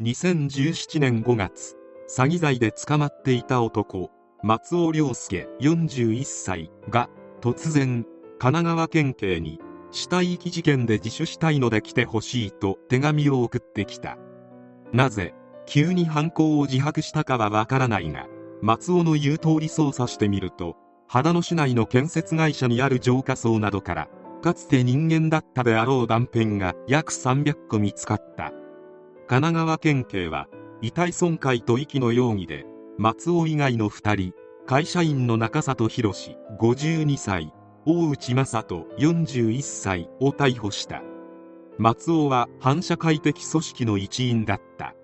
2017年5月詐欺罪で捕まっていた男松尾亮介41歳が突然神奈川県警に死体遺棄事件で自首したいので来てほしいと手紙を送ってきた。なぜ急に犯行を自白したかはわからないが松尾の言う通り捜査してみると秦野市内の建設会社にある浄化槽などからかつて人間だったであろう断片が約300個見つかった。神奈川県警は遺体損壊と遺棄の容疑で松尾以外の2人会社員の中里博52歳大内正人41歳を逮捕した。松尾は反社会的組織の一員だった。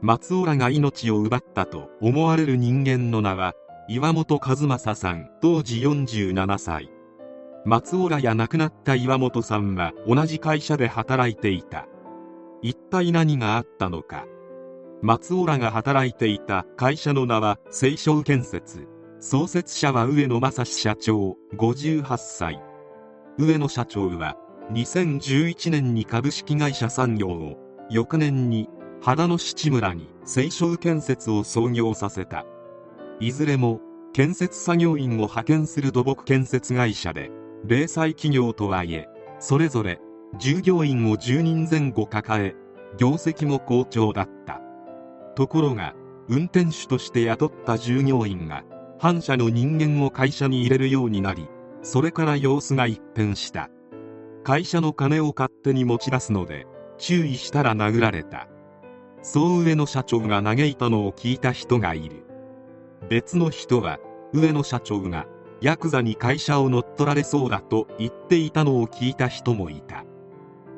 松尾らが命を奪ったと思われる人間の名は岩本和正さん当時47歳。松尾らや亡くなった岩本さんは同じ会社で働いていた。一体何があったのか。松尾らが働いていた会社の名は清少建設。創設者は上野正史社長58歳。上野社長は2011年に株式会社産業を翌年に秦野七村に清少建設を創業させた。いずれも建設作業員を派遣する土木建設会社で零細企業とはいえそれぞれ従業員を10人前後抱え業績も好調だった。ところが運転手として雇った従業員が反社の人間を会社に入れるようになりそれから様子が一変した。会社の金を勝手に持ち出すので注意したら殴られた。そう上野社長が嘆いたのを聞いた人がいる。別の人は上野社長がヤクザに会社を乗っ取られそうだと言っていたのを聞いた人もいた。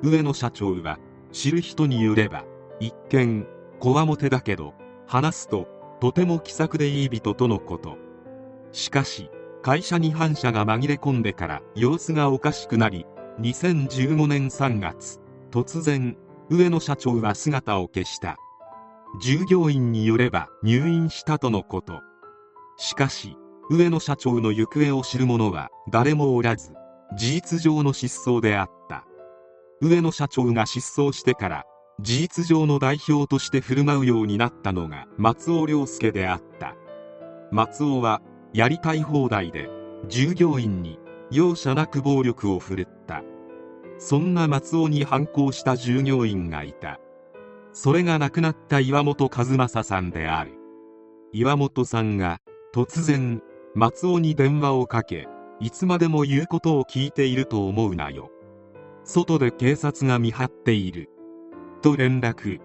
上野社長は知る人によれば一見こわもてだけど話すととても気さくでいい人とのこと。しかし会社に反社が紛れ込んでから様子がおかしくなり2015年3月突然上野社長は姿を消した。従業員によれば入院したとのこと。しかし上野社長の行方を知る者は誰もおらず事実上の失踪であった。上野社長が失踪してから事実上の代表として振る舞うようになったのが松尾亮介であった。松尾はやりたい放題で従業員に容赦なく暴力を振るった。そんな松尾に反抗した従業員がいた。それが亡くなった岩本和正さんである。岩本さんが突然松尾に電話をかけいつまでも言うことを聞いていると思うなよ。外で警察が見張っている。と連絡。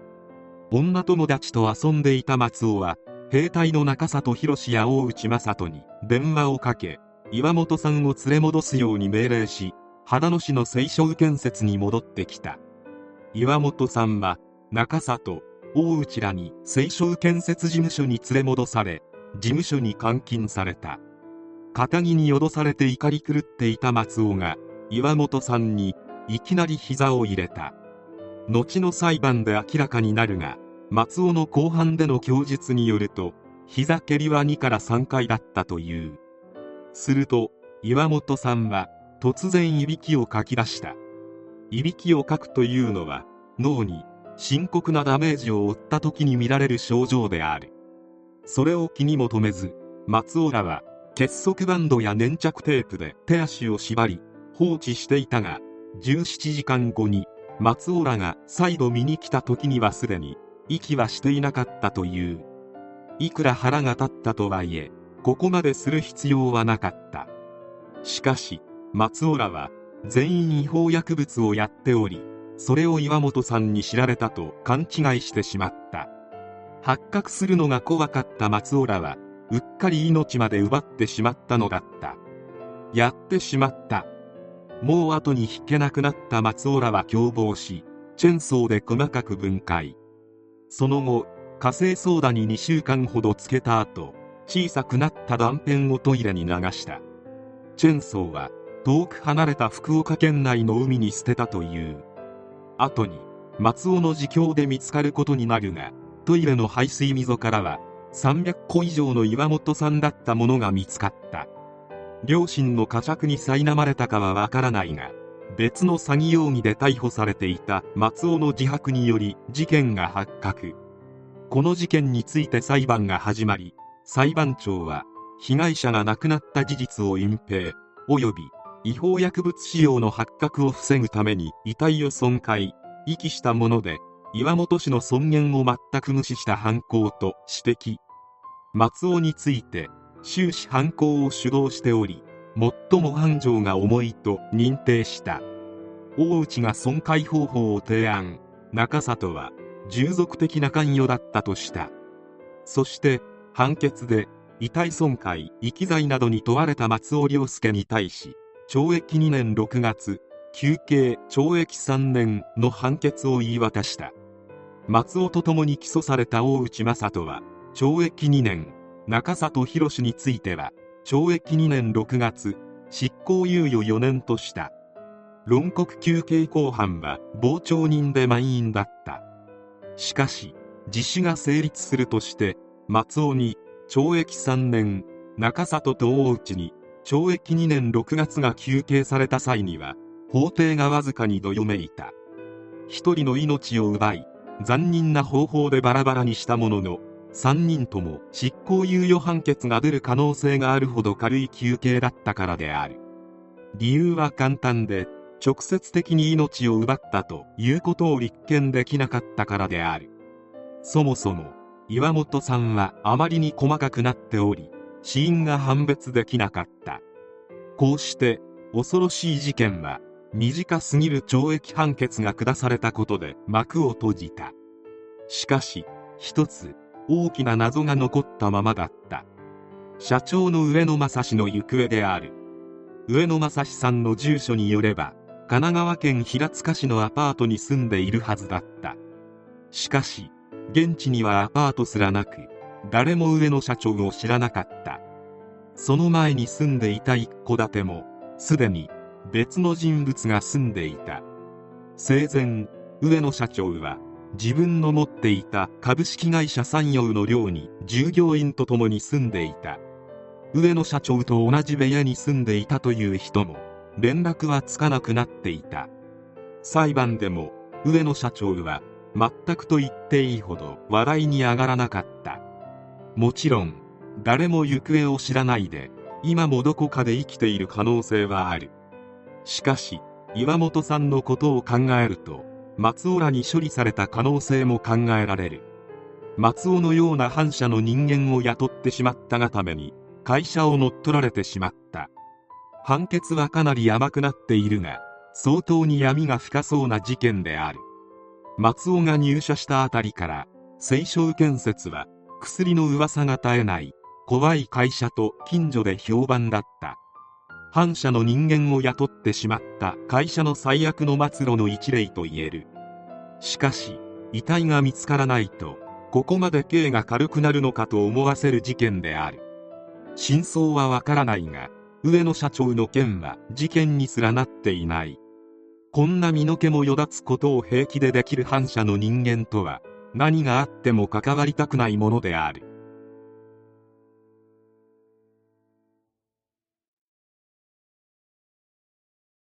女友達と遊んでいた松尾は兵隊の中里博や大内正人に電話をかけ岩本さんを連れ戻すように命令し秦野市の清少建設に戻ってきた。岩本さんは中里大内らに清少建設事務所に連れ戻され事務所に監禁された。肩着に脅されて怒り狂っていた松尾が岩本さんにいきなり膝を入れた。後の裁判で明らかになるが松尾の後半での供述によると膝蹴りは2から3回だったという。すると岩本さんは突然いびきをかき出した。いびきをかくというのは脳に深刻なダメージを負った時に見られる症状である。それを気にも留めず松尾らは結束バンドや粘着テープで手足を縛り放置していたが17時間後に松尾らが再度見に来た時にはすでに息はしていなかったという。いくら腹が立ったとはいえここまでする必要はなかった。しかし松尾らは全員違法薬物をやっておりそれを岩本さんに知られたと勘違いしてしまった。発覚するのが怖かった松尾らはうっかり命まで奪ってしまったのだった。やってしまった。もう後に引けなくなった松尾らは共謀しチェンソーで細かく分解。その後火星ソーダに2週間ほどつけた後小さくなった断片をトイレに流した。チェンソーは遠く離れた福岡県内の海に捨てたという。後に松尾の自供で見つかることになるがトイレの排水溝からは300個以上の岩本さんだったものが見つかった。両親の呵責に苛まれたかはわからないが別の詐欺容疑で逮捕されていた松尾の自白により事件が発覚。この事件について裁判が始まり裁判長は被害者が亡くなった事実を隠蔽及び違法薬物使用の発覚を防ぐために遺体を損壊遺棄したもので岩本氏の尊厳を全く無視した犯行と指摘。松尾について終始犯行を主導しており最も犯情が重いと認定した。大内が損壊方法を提案。中里は従属的な関与だったとした。そして判決で遺体損壊遺棄罪などに問われた松尾亮介に対し懲役2年6月休刑懲役3年の判決を言い渡した。松尾と共に起訴された大内正人は懲役2年中里博については懲役2年6月執行猶予4年とした。論告休刑公判は傍聴人で満員だった。しかし自首が成立するとして松尾に懲役3年中里と大内に懲役2年6月が求刑された際には法廷がわずかにどよめいた。一人の命を奪い残忍な方法でバラバラにしたものの3人とも執行猶予判決が出る可能性があるほど軽い求刑だったからである。理由は簡単で直接的に命を奪ったということを立件できなかったからである。そもそも岩本さんはあまりに細かくなっており死因が判別できなかった。こうして恐ろしい事件は短すぎる懲役判決が下されたことで幕を閉じた。しかし一つ大きな謎が残ったままだった。社長の上野正史の行方である。上野正史さんの住所によれば神奈川県平塚市のアパートに住んでいるはずだった。しかし現地にはアパートすらなく誰も上野社長を知らなかった。その前に住んでいた一戸建てもすでに別の人物が住んでいた。生前上野社長は自分の持っていた株式会社山陽の寮に従業員と共に住んでいた。上野社長と同じ部屋に住んでいたという人も連絡はつかなくなっていた。裁判でも上野社長は全くと言っていいほど笑いに上がらなかった。もちろん誰も行方を知らないで今もどこかで生きている可能性はある。しかし岩本さんのことを考えると松尾らに処理された可能性も考えられる。松尾のような反社の人間を雇ってしまったがために会社を乗っ取られてしまった。判決はかなり甘くなっているが相当に闇が深そうな事件である。松尾が入社したあたりから清少建設は薬の噂が絶えない怖い会社と近所で評判だった。反社の人間を雇ってしまった会社の最悪の末路の一例と言えるしかし遺体が見つからないとここまで刑が軽くなるのかと思わせる事件である真相はわからないが上野社長の件は事件にすらなっていないこんな身の毛もよだつことを平気でできる反社の人間とは何があっても関わりたくないものである。